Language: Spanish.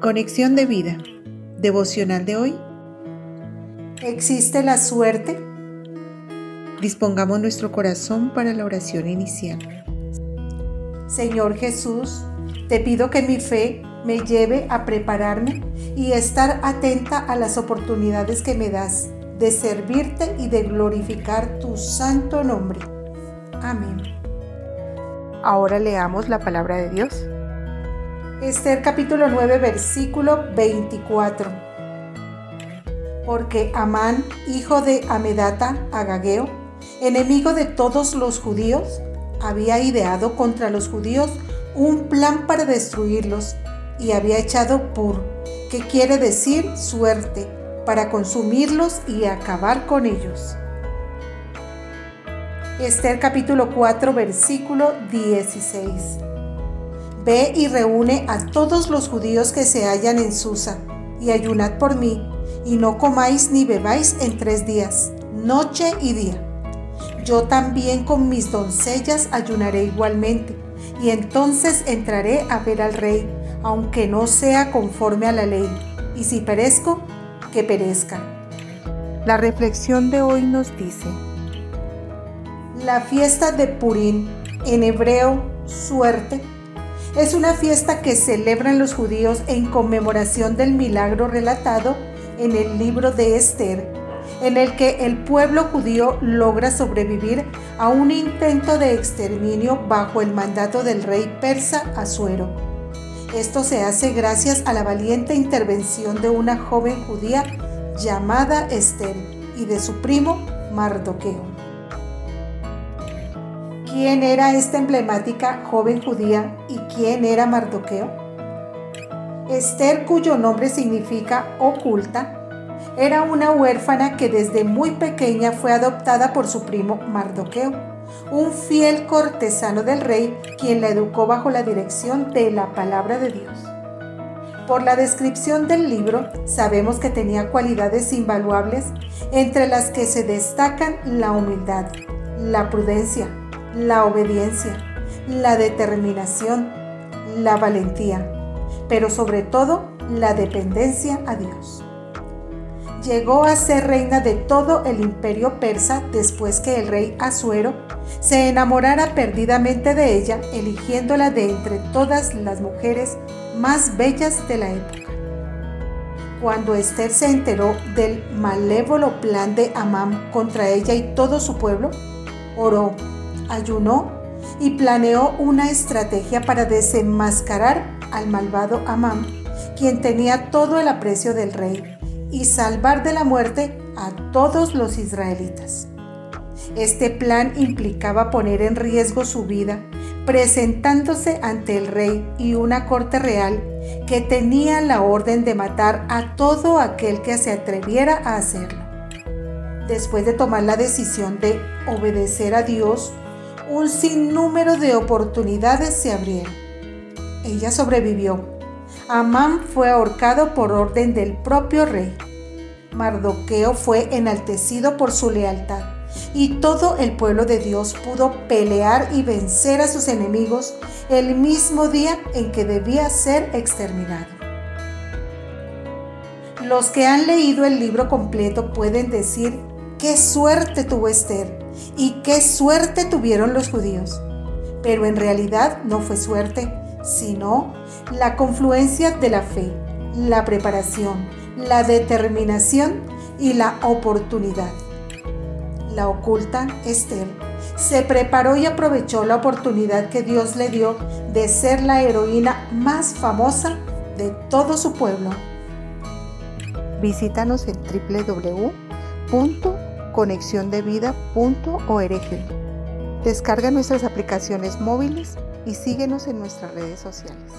Conexión de vida. Devocional de hoy. ¿Existe la suerte? Dispongamos nuestro corazón para la oración inicial. Señor Jesús, te pido que mi fe me lleve a prepararme y estar atenta a las oportunidades que me das de servirte y de glorificar tu santo nombre. Amén. Ahora leamos la palabra de Dios. Esther capítulo 9 versículo 24. Porque Amán, hijo de Amedata Agageo, enemigo de todos los judíos, había ideado contra los judíos un plan para destruirlos y había echado pur, que quiere decir suerte, para consumirlos y acabar con ellos. Esther capítulo 4 versículo 16. Ve y reúne a todos los judíos que se hallan en Susa, y ayunad por mí, y no comáis ni bebáis en tres días, noche y día. Yo también con mis doncellas ayunaré igualmente, y entonces entraré a ver al rey, aunque no sea conforme a la ley, y si perezco, que perezca. La reflexión de hoy nos dice, la fiesta de Purín, en hebreo suerte, es una fiesta que celebran los judíos en conmemoración del milagro relatado en el libro de Esther, en el que el pueblo judío logra sobrevivir a un intento de exterminio bajo el mandato del rey persa Asuero. Esto se hace gracias a la valiente intervención de una joven judía llamada Esther y de su primo Mardoqueo. ¿Quién era esta emblemática joven judía y quién era Mardoqueo? Esther, cuyo nombre significa oculta, era una huérfana que desde muy pequeña fue adoptada por su primo Mardoqueo, un fiel cortesano del rey quien la educó bajo la dirección de la palabra de Dios. Por la descripción del libro sabemos que tenía cualidades invaluables entre las que se destacan la humildad, la prudencia, la obediencia, la determinación, la valentía, pero sobre todo la dependencia a Dios. Llegó a ser reina de todo el imperio persa después que el rey Asuero se enamorara perdidamente de ella, eligiéndola de entre todas las mujeres más bellas de la época. Cuando Esther se enteró del malévolo plan de Amán contra ella y todo su pueblo, oró ayunó y planeó una estrategia para desenmascarar al malvado Amán, quien tenía todo el aprecio del rey, y salvar de la muerte a todos los israelitas. Este plan implicaba poner en riesgo su vida, presentándose ante el rey y una corte real que tenía la orden de matar a todo aquel que se atreviera a hacerlo. Después de tomar la decisión de obedecer a Dios, un sinnúmero de oportunidades se abrieron. Ella sobrevivió. Amán fue ahorcado por orden del propio rey. Mardoqueo fue enaltecido por su lealtad y todo el pueblo de Dios pudo pelear y vencer a sus enemigos el mismo día en que debía ser exterminado. Los que han leído el libro completo pueden decir qué suerte tuvo Esther y qué suerte tuvieron los judíos. Pero en realidad no fue suerte, sino la confluencia de la fe, la preparación, la determinación y la oportunidad. La oculta Esther se preparó y aprovechó la oportunidad que Dios le dio de ser la heroína más famosa de todo su pueblo. Visítanos en www conexiondevida.org. Descarga nuestras aplicaciones móviles y síguenos en nuestras redes sociales.